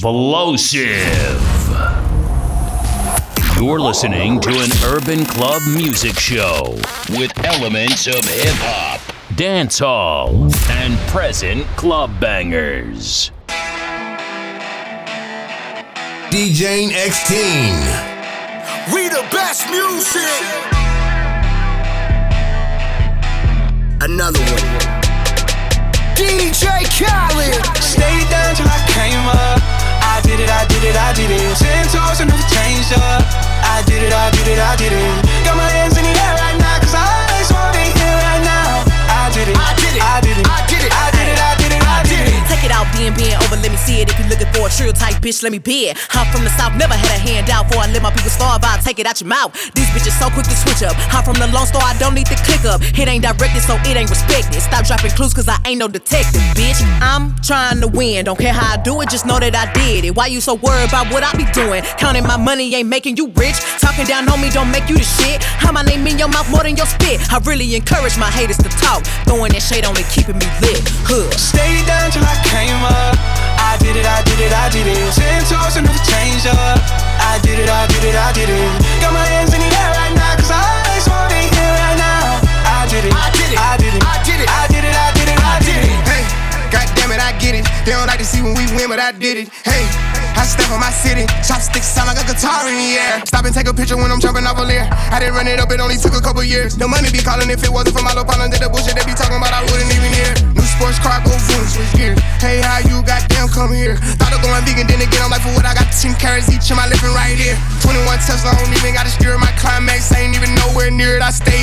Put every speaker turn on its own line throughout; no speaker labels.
explosive. You're listening to an urban club music show with elements of hip hop, dancehall, and present club bangers.
DJing X Teen.
We the best music. Another one. DJ Khaled.
Stayed down till I came up. I did it, I did it, I did it. Ten toes and never changed up. I did it, I did it, I did it. Got my hands in the air right now, cause I ain't smoking here right now. I did it, I did it, I did it, I did it,
Out, being, over, let me see it. If you're looking for a trill type bitch, let me be it. I'm from the south, never had a handout. Before I let my people starve, I'll take it out your mouth. These bitches so quick to switch up. I'm from the Lone Star, I don't need to click up. It ain't directed, so it ain't respected. Stop dropping clues, cause I ain't no detective, bitch. I'm trying to win, don't care how I do it, just know that I did it. Why you so worried about what I be doing? Counting my money ain't making you rich. Talking down on me don't make you the shit. How my name in your mouth more than your spit. I really encourage my haters to talk. Throwing that shade only keeping me lit. Huh.
Stay down till I came up. I did it, I did it, I did it. Ten toes and never changed up. I did it, I did it, I did it. Got my hands in the air right now, cause I ain't smoking here right now. I did it, I did it, I did it, I did it, I did it, I did it, I did it.
Hey, God damn it, I get it. They don't like to see when we win, but I did it. Hey. I step on my city, chopsticks sound like a guitar in the air. Stop and take a picture when I'm jumping off a Lear. I didn't run it up, it only took a couple years. No money be calling if it wasn't for my little partner. Did the bullshit they be talking about, I wouldn't even hear. New sports car, go boom, switch gears. Hey, how you goddamn come here? Thought of going vegan, then again, I'm like, for what I got 10 carrots each in my living right here. 21 Tesla, I don't even got a steer my climax, ain't even nowhere near it. I stayed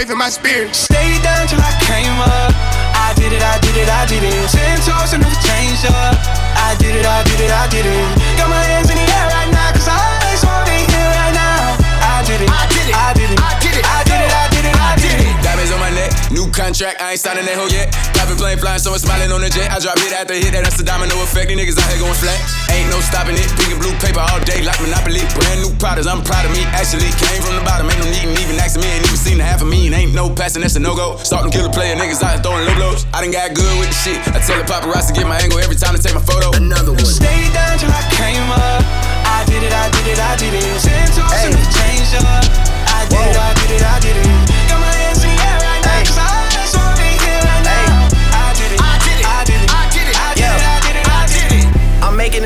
up, faith in my spirit.
Stayed down till I came up. I did it, I did it, I did it. Ten toes and never changed up. I did it, I did it, I did it. Got my hands in the air right now, cause I ain't smoking here right now. I did it, I did it, I did it, I did it,
new contract, I ain't signing that hoe yet. Private plane flying, so I'm smiling on the jet. I drop hit after hit, that, that's the domino effect. These niggas out here going flat. Ain't no stopping it. Pink and blue paper all day like Monopoly. Brand new products, I'm proud of me. Actually came from the bottom, ain't no need even asking me. Ain't even seen the half of me, and ain't no passing, that's a no go. Starting killer player, niggas out here throwing low blows. I done got good with the shit. I tell the paparazzi get my angle every time they take my photo.
Another one.
Stayed down till I came up. I did it, I did it, I did it. Ten toes changed up. I did it, I did it, I did it.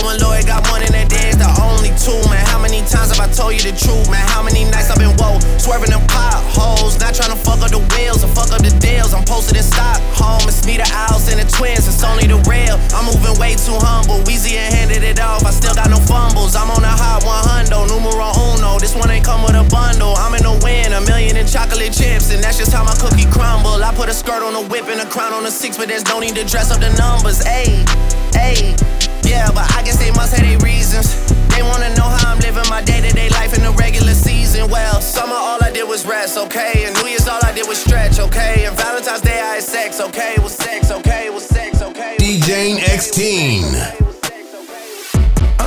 One lawyer, got one in that day, it's the only two, man. How many times have I told you the truth, man? How many nights I've been woke, swerving them potholes, not trying to fuck up the wheels or fuck up the deals. I'm posted in stock, Stockholm, it's me, the owls, and the twins, it's only the real. I'm moving way too humble, Weezy and handed it off, I still got no fumbles. I'm on a hot 100, numero uno. This one ain't come with a bundle. I'm in the win, a million in chocolate chips, and that's just how my cookie crumble. I put a skirt on a whip and a crown on a six, but there's no need to dress up the numbers. Ayy, ayy. Yeah, but I guess they must have their reasons. They wanna know how I'm living my day to day life in the regular season. Well, summer all I did was rest, okay? And New Year's all I did was stretch, okay? And Valentine's Day I had sex, okay? Was sex, okay? Was sex, okay?
DJing X Teen.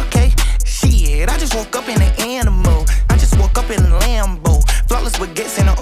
Okay, shit, I just woke up in an animal. I just woke up in a Lambo. Flawless with gets in an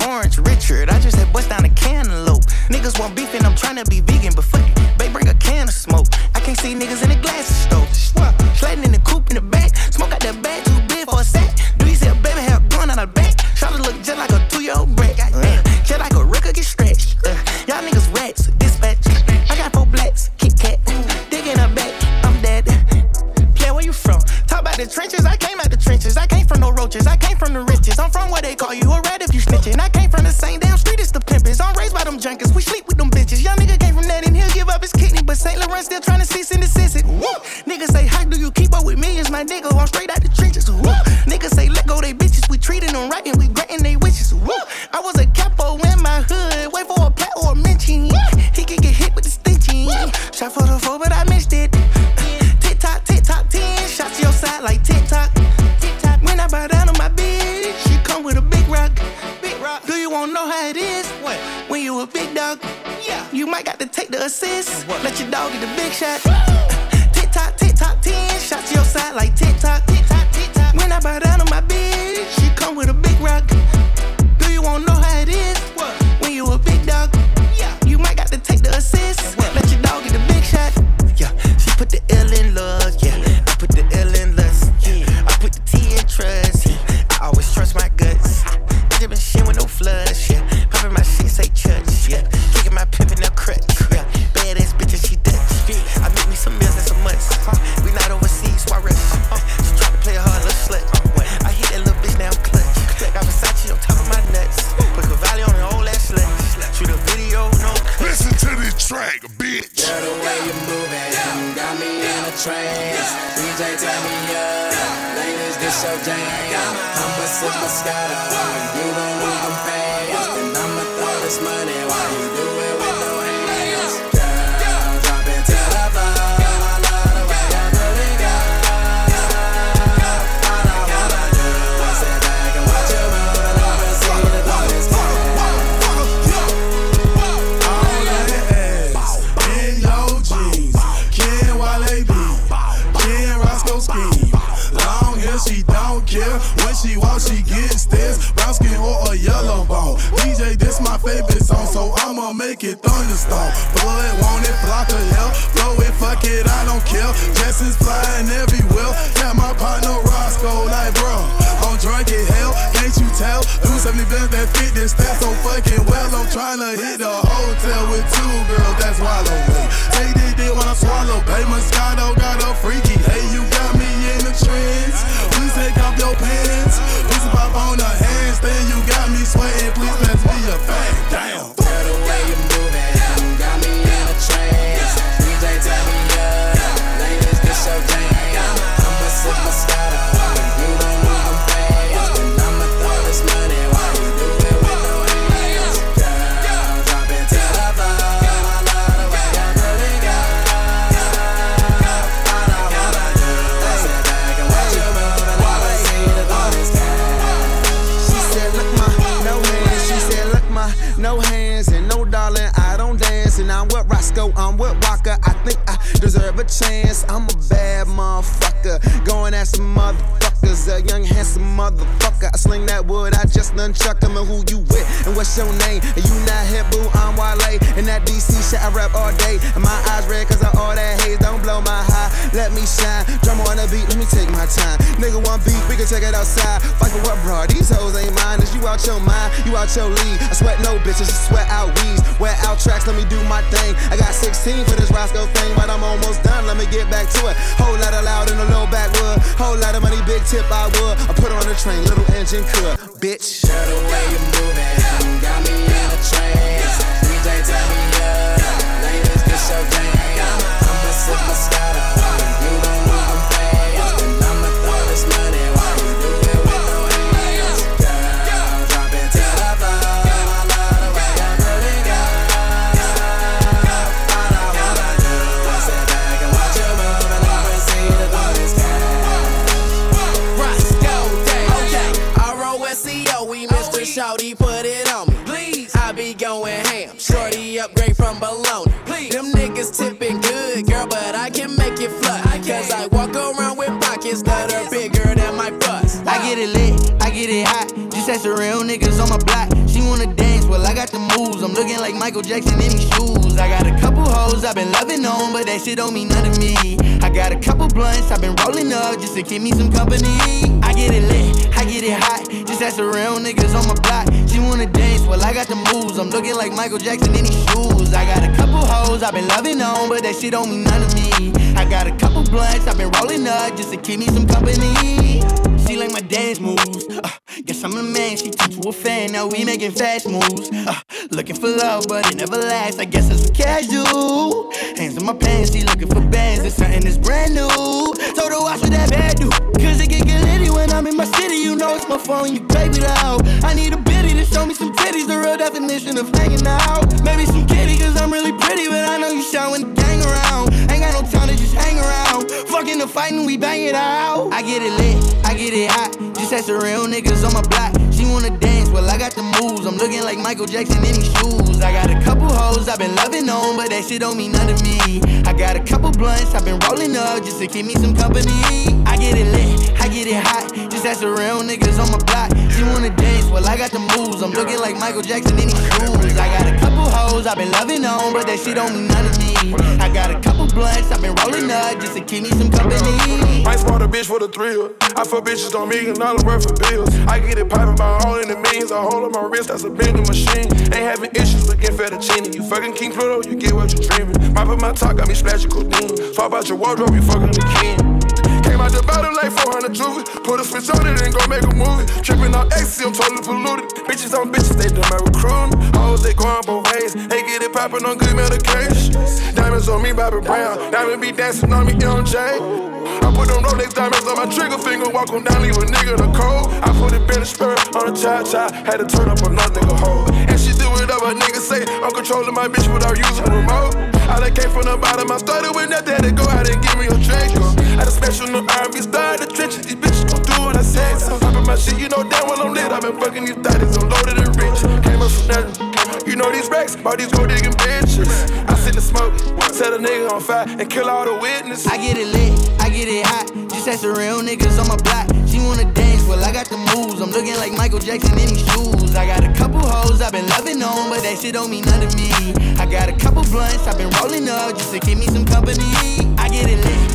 Assist. Let your dog get the big shot.
I'ma sip Moscato, you don't even pay, and I'ma throw this money.
get thunderstorm. Blood want it, block the hell. Blow it, fuck it, I don't care. Jessens flying everywhere. Yeah, my partner Roscoe, like, bro, I'm drunk in hell. Can't you tell? Do 70 bills that fit this stat so fucking well. I'm trying to hit a hotel with two girls that's swallow me. They did it when I swallow. Bay Moscato got a freaky.
I'm with Roscoe, I'm with Waka. I think I deserve a chance. I'm a bad motherfucker. Going at some motherfucker suckers. A young, handsome motherfucker. I sling that wood, I just nunchuck him. And who you with? And what's your name? And you not hip, boo, I'm Wale. And that DC shit, I rap all day. And my eyes red, cause of all that haze. Don't blow my high, let me shine. Drummer on the beat, let me take my time. Nigga, one beat, we can check it outside. Fight for what, bro? These hoes ain't mine. Is you out your mind? You out your league. I sweat no bitches, just sweat out weeds. Wear out tracks, let me do my thing. I got 16 for this Roscoe thing, but I'm almost done. Let me get back to it. Whole lot of loud in the low backwood. Whole lot of money, big tip I would. I put on the train, little engine could, bitch.
Girl, the way you moving got me in a trance. DJ, turn me up. Ladies, get your dance jam. I'ma sip Moscato. Shorty put it
on me. Please, I be going ham. Shorty upgrade from baloney. Please, them niggas tipping good, girl, but I can make it fly. Cause I walk around with pockets that are bigger than my bust.
I get it lit, I get it hot. Just ask the real niggas on my block. Wanna dance, well, I got the moves. I'm looking like Michael Jackson in these shoes. I got a couple hoes I've been loving on, but that shit don't mean none to me. I got a couple blunts I've been rolling up just to keep me some company. I get it lit, I get it hot, just as the real niggas on my block. She wanna dance, well, I got the moves. I'm looking like Michael Jackson in these shoes. I got a couple hoes I've been loving on, but that shit don't mean none to me. I got a couple blunts I've been rolling up just to keep me some company. She like my dance moves. A fan. Now we making fast moves. Uh, looking for love, but it never lasts. I guess it's casual. Hands in my pants, she looking for bands. It's something that's brand new. Told her watch what that bad do. Cause it get get litty when I'm in my city. You know it's my phone, you baby loud. I need a bitty to show me some titties, the real definition of hanging out. Maybe some kitty, cause I'm really pretty, but I know you shy when the gang around. Ain't got no time to just hang around. Fucking the fighting, we bang it out. I get it lit, I get it hot. The real niggas on my block. She wanna dance, well, I got the moves. I'm looking like Michael Jackson in these shoes. I got a couple hoes I've been loving on, but that shit don't mean nothing to me. I got a couple blunts I've been rolling up just to keep me some company. I get it lit, I get it hot. Just as the real niggas on my block. She wanna dance, well, I got the moves. I'm looking like Michael Jackson in these shoes. I got a couple hoes I've been loving on, but that shit don't mean nothing to me. I got a couple blunts I've been rolling up just to keep me some company.
Might spot a bitch for the thrill. I fuck bitches on million dollar worth of bills. I get it poppin' by all in the millions. I hold up my wrist, that's a bending machine. Ain't having issues with getting fettuccine. You fucking King Pluto, you get what you dreaming. Mop up my top, got me splashing codeine. Swap out your wardrobe, you fucking the king. Out the bottom like 400 juvie. Put a switch on it and go make a movie. Tripping on ecstasy, I'm totally polluted. Bitches on bitches, they do my recruiting. Hoes, they going both ways. They get it poppin' on good medication. Diamonds on me, Bobby Brown. Diamond be dancing on me, Young J. I put them Rolex diamonds on my trigger finger, walk on down, leave a nigga in the cold. I put it in the spirit on a cha cha, had to turn up another nigga hole. And she do it up, a nigga say, I'm controlling my bitch without using a remote. I done came from the bottom, I started with nothing, had to go out and give me a drink. I a special new R&B star in the trenches, these bitches gon' do what I said. So poppin' my shit, you know damn well I'm lit. i been fucking these thotties, I'm loaded and rich. Came up from nothing. You know these racks, all these gold digging bitches. I sit and smoke, set a nigga on fire, and kill all the witnesses.
I get it lit, I get it hot. Just as the real niggas on my block. She wanna dance, well, I got the moves. I'm looking like Michael Jackson in these shoes. I got a couple hoes I've been loving on, but that shit don't mean nothing to me. I got a couple blunts I've been rolling up just to keep me some company. I get it lit,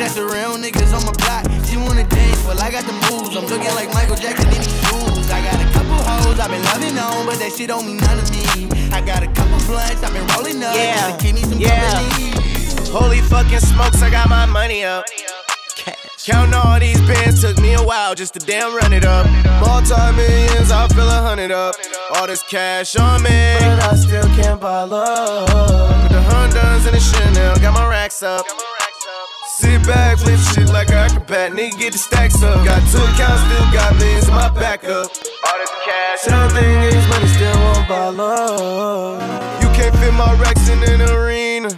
it hot. Just as the real niggas on my block. She wanna dance, well, I got the moves. I'm looking like Michael Jackson in these shoes. I got a couple hoes I've been loving on, but that shit don't mean nothing to me. I got a couple blunts I've been rolling up
Yeah,
to keep me some
yeah.
company.
Holy fucking smokes, I got my money up. Counting all these bands took me a while just to damn run it up. Multi millions, I feel a hundred up. All this cash on me, but I still can't buy love. Put the Hondas and the Chanel, got my racks up. Sit back, flip shit like an acrobat, nigga get the stacks up. Got two accounts, still got millions in my backup. All this cash, something is money still won't buy love. You can't fit my racks in an arena.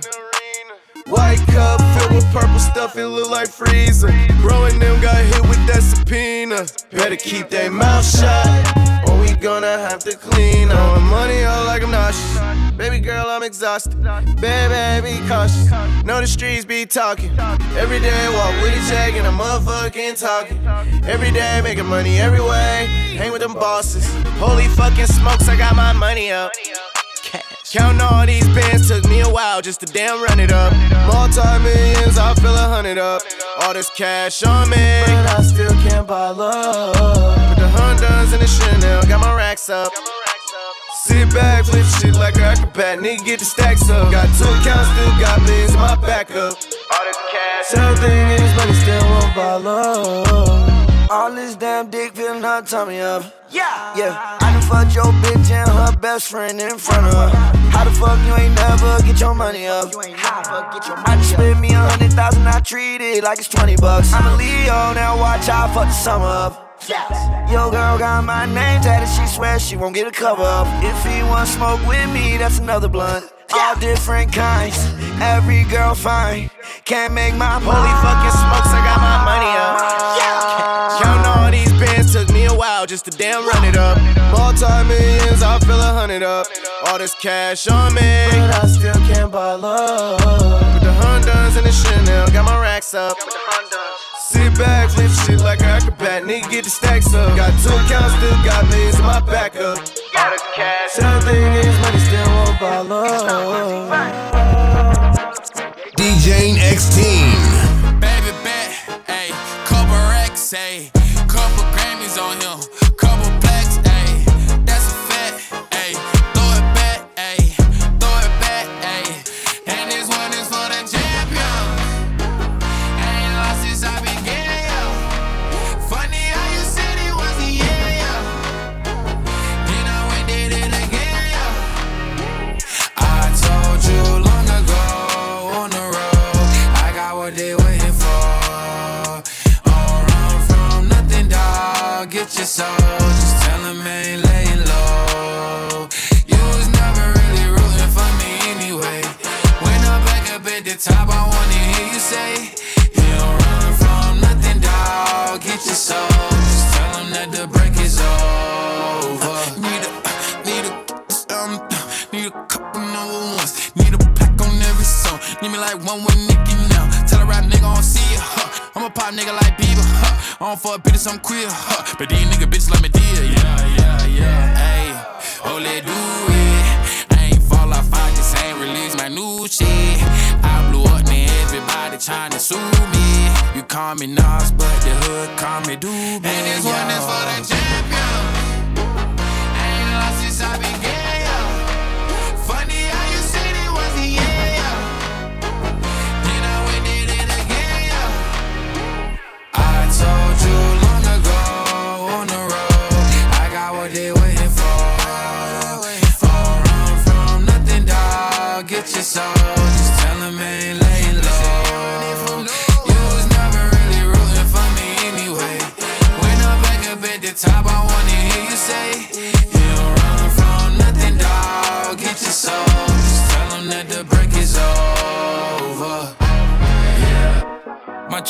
White cup filled with purple stuff, it look like freezer. Bro and them got hit with that subpoena. Better keep their mouth shut, or we gonna have to clean on money out like I'm nauseous. Baby girl, I'm exhausted. Baby, be cautious. Know the streets be talking. Every day walk with a check and I'm motherfucking talking. Every day making money every way. Hang with them bosses. Holy fucking smokes, I got my money up. Counting all these bands took me a while just to damn run it up. Multi millions, I feel a hundred up. All this cash on me, but I still can't buy love. Put the Hondas in the Chanel, got my racks up. Sit back, flip shit like an acrobat, nigga get the stacks up. Got two accounts, still got millions in my backup. All this cash, something is money still won't buy love.
All this damn dick feeling her tummy up. Yeah, yeah. I done fucked your bitch and her best friend in front of her. How the fuck you ain't never get your money up? I just spent me a hundred thousand, I treat it like it's twenty bucks. I'm a Leo, now watch I fuck the summer up. Yo, girl got my name tatted, she swears she won't get a cover up. If he want smoke with me, that's another blunt. All different kinds, every girl fine. Can't make my
Holy fucking smokes, I got my money up. Counting all these bands took me a while just to damn run it up. Multi millions, I feel a hundred up. All this cash on me, but I still can't buy love. Put the Hondas and the Chanel, got my racks up. Sit back, flip shit
money like an acrobat. Nigga get the stacks up. Got two accounts, still got millions in my backup. All the cash. Sad thing is, money still won't follow.
DJ X Team.
Baby bet, ayy, couple racks, ayy, Need me like one with Nicki now. Tell a rap nigga I don't see ya. Huh. I'm a pop nigga like Bieber. Huh. I don't fuck bitches, I'm queer. Huh. But these nigga bitches like me dear. Yeah, yeah, yeah. Hey, oh, let do it. I ain't fall off, I just ain't release my new shit. I blew up, now everybody tryna sue me. You call me Nas, but the hood call me Doobie. And this one is for the champion. Ain't lost since I began,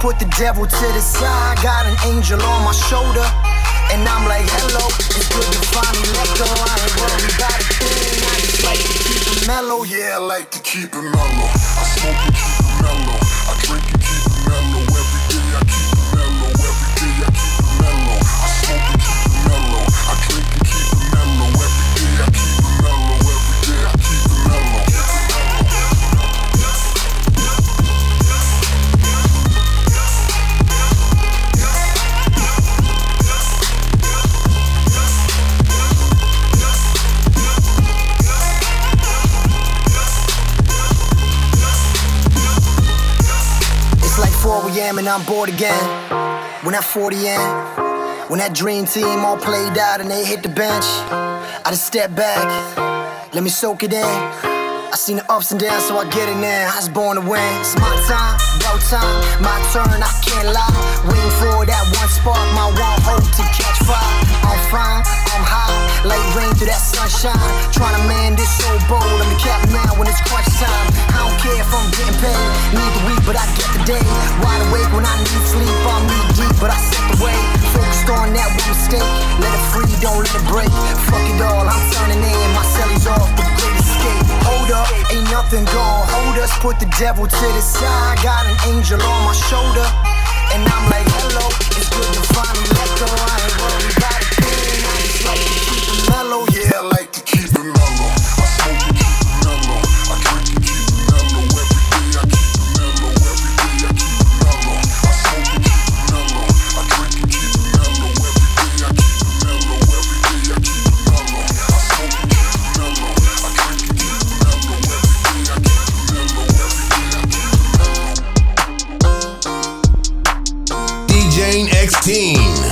Put the
devil to the side, got an angel on my shoulder. And I'm like, hello, it's good to finally let go. I ain't worried about a thing. I just like to keep it mellow. Yeah, I like to keep it mellow. I smoke and keep it I'm bored again. When that 40 in, when that dream team all played out and they hit the bench, I just step back, let me soak it in. I seen the ups and downs, so I get it now. I was born to win. It's my time, no time, my turn. I can't lie. Waiting for that one spark. through that sunshine. Trying to man this so bold. I'm the cap now when it's crunch time. I don't care if I'm getting paid. Need the week, but I get the day. Wide awake when I need sleep. I'm knee deep, but I set the way. Focused on that one mistake. Let it free, don't let it break. Fuck it all, I'm turning in. My celly's off, the great escape. Hold up, ain't nothing gone. Hold us, put the devil to the side. Got an angel on my shoulder. And I'm like, hello, it's good to finally let go. I ain't worried about it.
Team.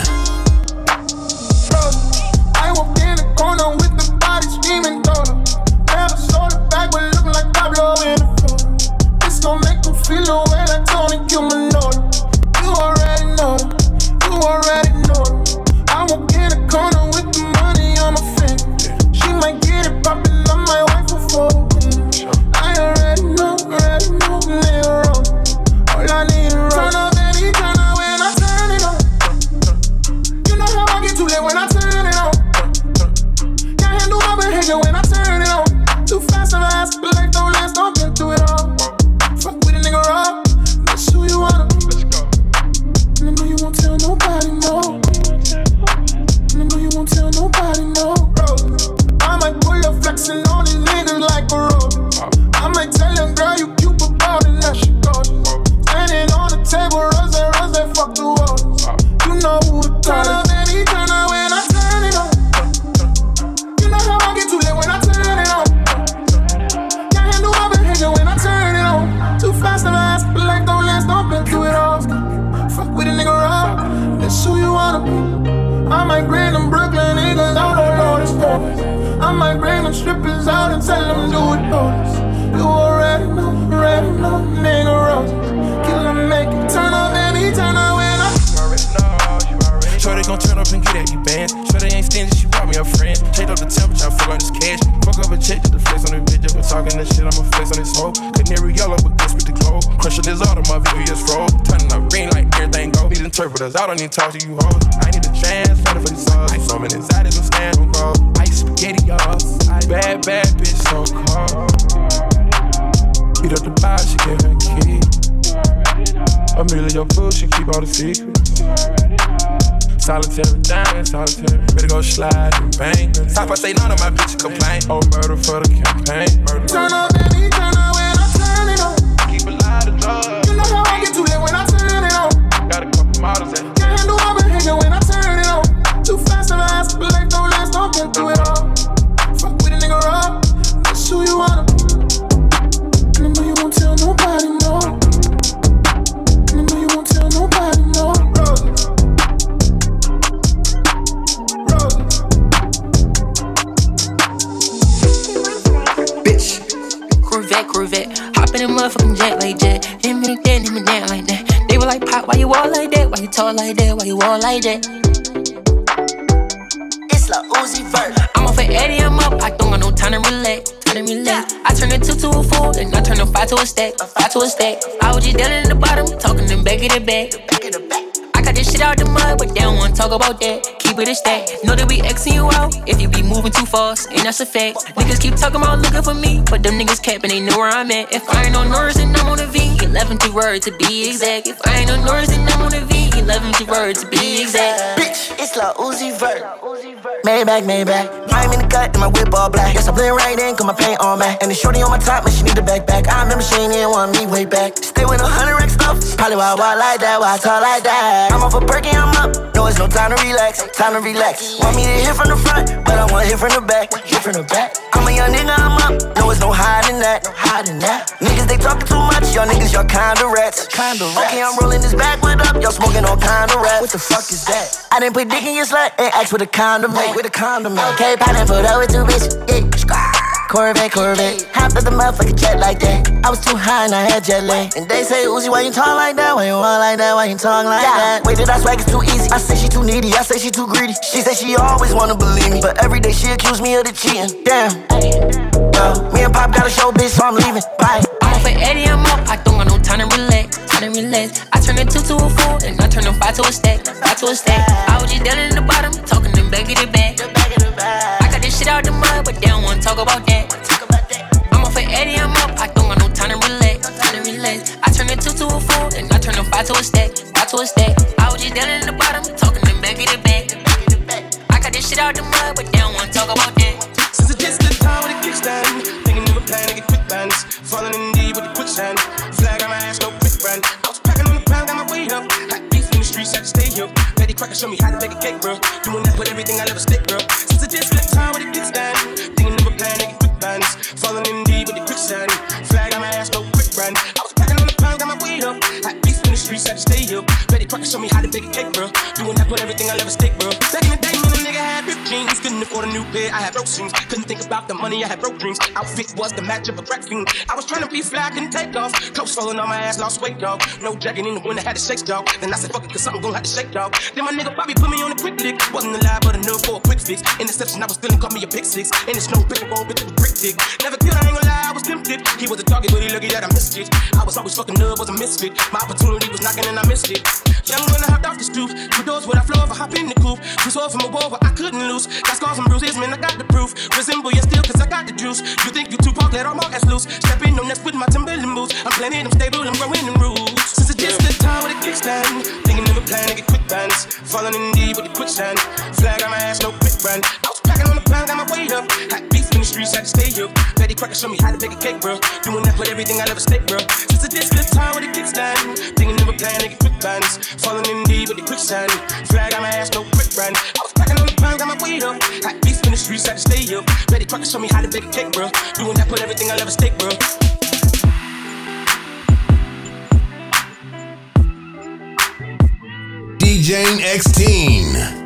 To
talk to you hoes. I need a translator for these songs. Ice on inside of them stand on cross. Ice spaghetti, y'all. Bad, bad bitch, so cold. Beat up the bar, she gave her a million your food, she keep all the secrets. Solitary diamond, solitary. Better go slide and bang. Top I say none of my bitches complain. Oh, murder for the campaign. Murder.
Turn up, baby, turn up
like that? Why you talk like that? Why you all like that?
It's Lil Uzi Vert.
I'm off at Eddie, I'm up. I don't got no time to relax. Time to relax. I turn a two to a four, then I turn a five to a stack. A five to a stack. I was just down in the bottom, talking them back of the back. I got this shit out the mud, but they don't wanna talk about that. Keep it a stack. Know that we Xing you out if you be moving too fast, and that's a fact. Niggas keep talking about looking for me, but them niggas capping, they know where I'm at. If I ain't on Norris, then I'm on a V. 11 to word to be exact. If I ain't on Norris, then I'm on a V. 11 to word to be exact.
Bitch, it's Lil Uzi Vert. Maybach, Maybach. I'm in the cut and my whip all black. Yes, I blend right in, cause my paint on matte. And the shorty on my top, man, she need a backpack. I remember she ain't even want me way back. Stay with a hundred rack stuff. Probably why I walk like that, why I talk like that. I'm off a perky, I'm up. No, it's no time to relax. Time to relax. Want me to hit from the front, but I want to hit from the back. Hit from the back. I'm a young nigga, I'm up. No, it's no hiding that. No hiding that. Niggas, they talking too much. Y'all niggas, y'all kinda rats. Kinda rats. Okay, I'm rolling this backwood up. Y'all smoking all kinda rats. What the fuck is that? I didn't put dick in your slut and ask with a condom. With a condom. Okay, pineapple up with two bitches. Yeah. Corvette, Corvette. Hopped up the motherfucking jet like that. I was too high and I had jet lag. And they say, Uzi, why you talk like that? Why you walk like that? Why you talk like that? Wait, did I swag it's too easy? I say she too needy. I say she too greedy. She say she always wanna believe me. But every day she accuse me of the cheating. Damn. Well, me and Pop got a show, bitch, so I'm leaving. Bye.
I'm off at Eddie, I'm up. I don't got no time to relax. Time to relax. I turn a two to a four, and I turn a five to a stack. Five to a stack. I was just down in the bottom, talking them back of the back. I got this shit out the mud, but they don't wanna talk about that. I'm off at Eddie, I'm up. I don't got no time to relax. Time to relax. I turn a two to a four, and I turn a five to a stack. Five to a stack. I was just down in the bottom, talking them back of the back. I got this shit out the mud, but they don't wanna talk about that.
Since gets to the time with the kickstand, thinking of a plan to get quick bands. Falling in deep with the quicksand. Flag on my ass, no Crocker show me how to make a cake, bro. Doing that with everything I never stick, bro. Since I to the time with the kickstand, thinking of a plan get quick bands. Falling in deep with the quicksand. Flag on my ass, no quick brand. I was packing on the pound, got my weight up. Hot beef in the streets, had to stay up. Betty Crocker show me how to bake a cake, bro. Doing that with everything I never stick, bro. Back in the day, when a nigga had ripped jeans, couldn't afford a new pair. I had broke jeans, couldn't about the money. I had broke dreams. Outfit was the match of a crack fiend. I was trying to be fly, couldn't take off. Clothes falling on my ass, lost weight, dog. No jacket in the winter, had to shake, dog. Then I said, fuck it, cause something gon' have to shake, dog. Then my nigga Bobby put me on a quick lick. Wasn't alive, but a nerve for a quick fix. Interception, I was still caught me a pick six. And it's no and roll, bitch, brick dick. Never killed, I ain't gonna lie, I was tempted. He was a target, but he lucky that I missed it. I was always fucking nerd, was a misfit. My opportunity was knocking and I missed it. Young when I hopped off the stoop, two doors where I floor, I hop in the coupe. Was off from a wall, but I couldn't lose. Got scars and bruises, man, I got the proof. Resemble you still, cause I got the juice. You think you too punk, let all my ass loose. Step in on next with my Timberland boots. I'm planning, I'm stable, I'm growing in roots. Since it just the time with a kickstand, thinking of a plan to get quick bands. Falling in deep with the quicksand. Flag on my ass, no quick brand. I was packing on the pound, got my weight up. Hot beef in the streets, had to stay up. Betty Crocker show me how to bake a cake, bro. Doing that with everything I never stick, bro. Since it gets the time with a kickstand, thinking of a plan to get quick bands. Falling in deep with the quicksand. Flag on my ass, no quick brand. I was packing on the pound, got my weight up. Hot beef in the streets, had to stay up. Betty Crocker show me how to bake a cake, bro. Doing that with everything I ever stick, bro.
DJ X Teen.